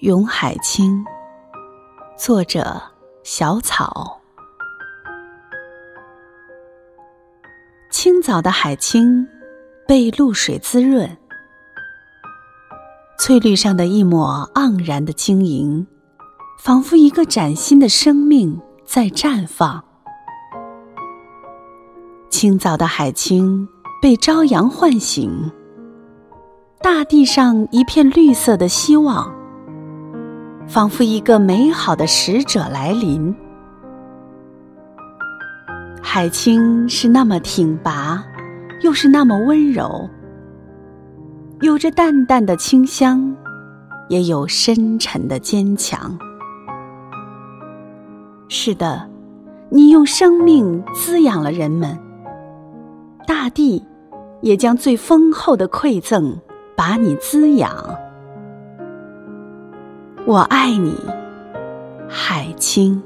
咏海清，作者小草。清早的海清被露水滋润，翠绿上的一抹盎然的晶莹，仿佛一个崭新的生命在绽放。清早的海清被朝阳唤醒，大地上一片绿色的希望。仿佛一个美好的使者来临。海清是那么挺拔，又是那么温柔，有着淡淡的清香，也有深沉的坚强。是的，你用生命滋养了人们，大地也将最丰厚的馈赠把你滋养。我爱你，海清。